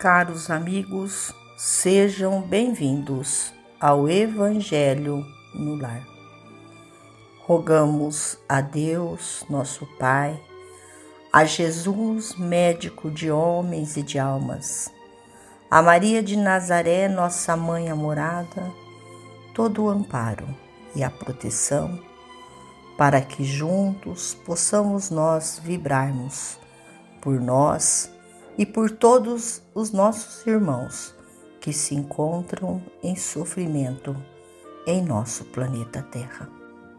Caros amigos, sejam bem-vindos ao Evangelho no Lar. Rogamos a Deus, nosso Pai, a Jesus, médico de homens e de almas, a Maria de Nazaré, nossa mãe amorada, todo o amparo e a proteção, para que juntos possamos nós vibrarmos por nós e por todos os nossos irmãos que se encontram em sofrimento em nosso planeta Terra.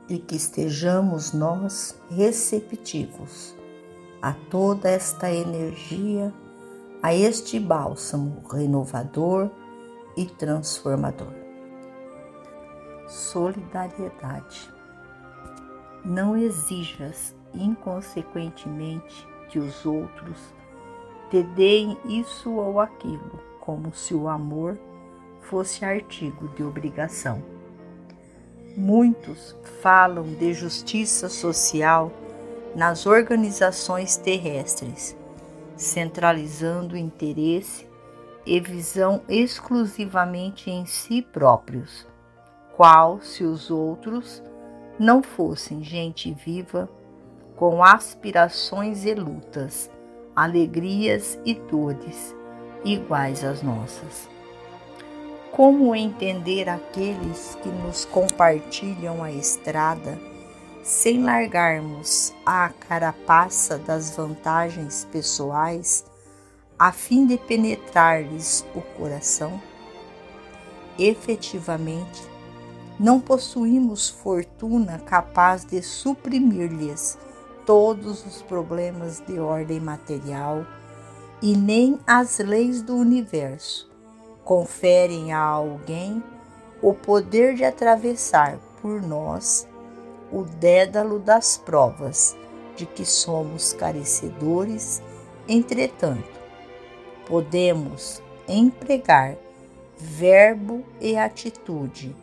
E que estejamos nós receptivos a toda esta energia, a este bálsamo renovador e transformador. Solidariedade. Não exijas inconsequentemente que os outros te deem isso ou aquilo, como se o amor fosse artigo de obrigação. Muitos falam de justiça social nas organizações terrestres, centralizando o interesse e visão exclusivamente em si próprios, qual se os outros não fossem gente viva com aspirações e lutas alegrias e dores iguais às nossas. Como entender aqueles que nos compartilham a estrada sem largarmos a carapaça das vantagens pessoais a fim de penetrar-lhes o coração? Efetivamente, não possuímos fortuna capaz de suprimir-lhes todos os problemas de ordem material e nem as leis do universo conferem a alguém o poder de atravessar por nós o dédalo das provas de que somos carecedores, entretanto, podemos empregar verbo e atitude,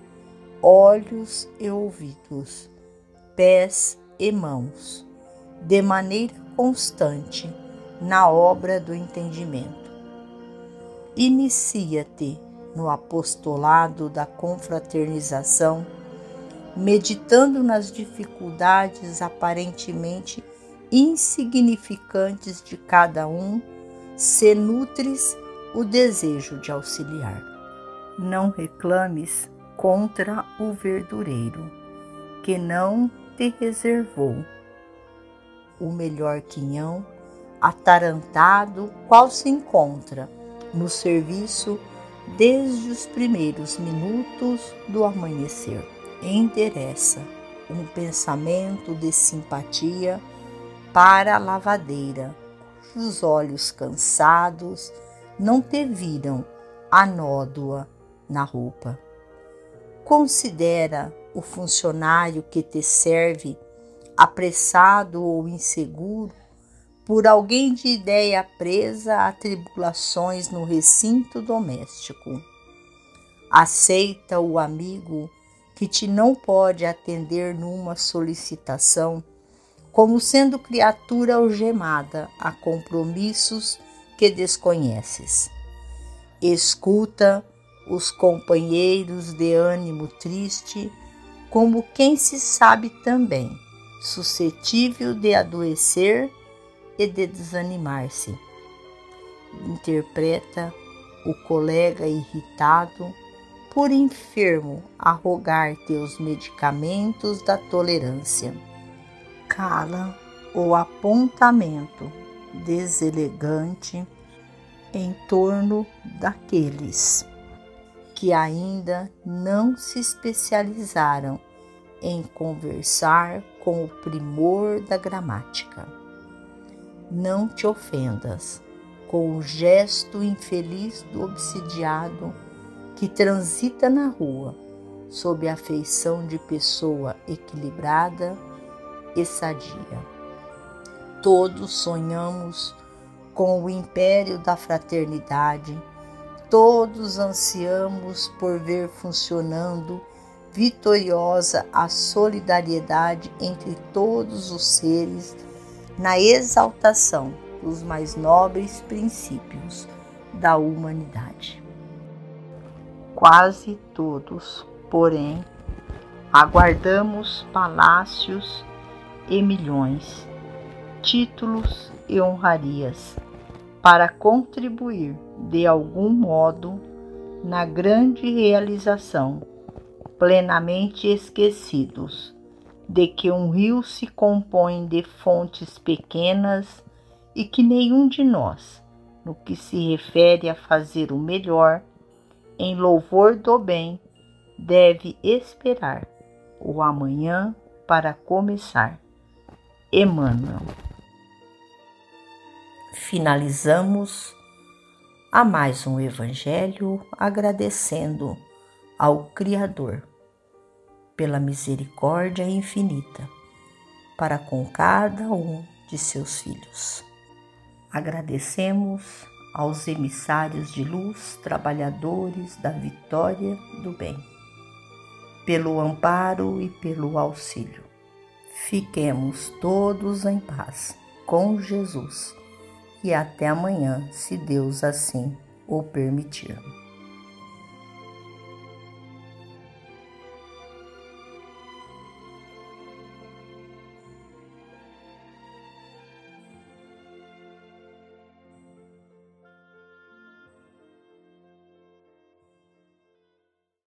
olhos e ouvidos, pés e mãos de maneira constante na obra do entendimento. Inicia-te no apostolado da confraternização, meditando nas dificuldades aparentemente insignificantes de cada um, se nutres o desejo de auxiliar. Não reclames contra o verdureiro, que não te reservou o melhor quinhão, atarantado, qual se encontra no serviço desde os primeiros minutos do amanhecer. Endereça um pensamento de simpatia para a lavadeira, cujos olhos cansados não te viram a nódoa na roupa. Considera o funcionário que te serve apressado ou inseguro, por alguém de ideia presa a tribulações no recinto doméstico. Aceita o amigo que te não pode atender numa solicitação, como sendo criatura algemada a compromissos que desconheces. Escuta os companheiros de ânimo triste, como quem se sabe também suscetível de adoecer e de desanimar-se. Interpreta o colega irritado por enfermo a rogar-te os medicamentos da tolerância. Cala o apontamento deselegante em torno daqueles que ainda não se especializaram em conversar com o primor da gramática. Não te ofendas com o gesto infeliz do obsidiado que transita na rua sob a feição de pessoa equilibrada e sadia. Todos sonhamos com o império da fraternidade, todos ansiamos por ver funcionando vitoriosa a solidariedade entre todos os seres na exaltação dos mais nobres princípios da humanidade. Quase todos, porém, aguardamos palácios e milhões, títulos e honrarias para contribuir de algum modo na grande realização, plenamente esquecidos de que um rio se compõe de fontes pequenas e que nenhum de nós, no que se refere a fazer o melhor, em louvor do bem, deve esperar o amanhã para começar. Emmanuel. Finalizamos a mais um Evangelho agradecendo ao Criador pela misericórdia infinita para com cada um de seus filhos. Agradecemos aos emissários de luz, trabalhadores da vitória do bem, pelo amparo e pelo auxílio. Fiquemos todos em paz com Jesus e até amanhã, se Deus assim o permitir.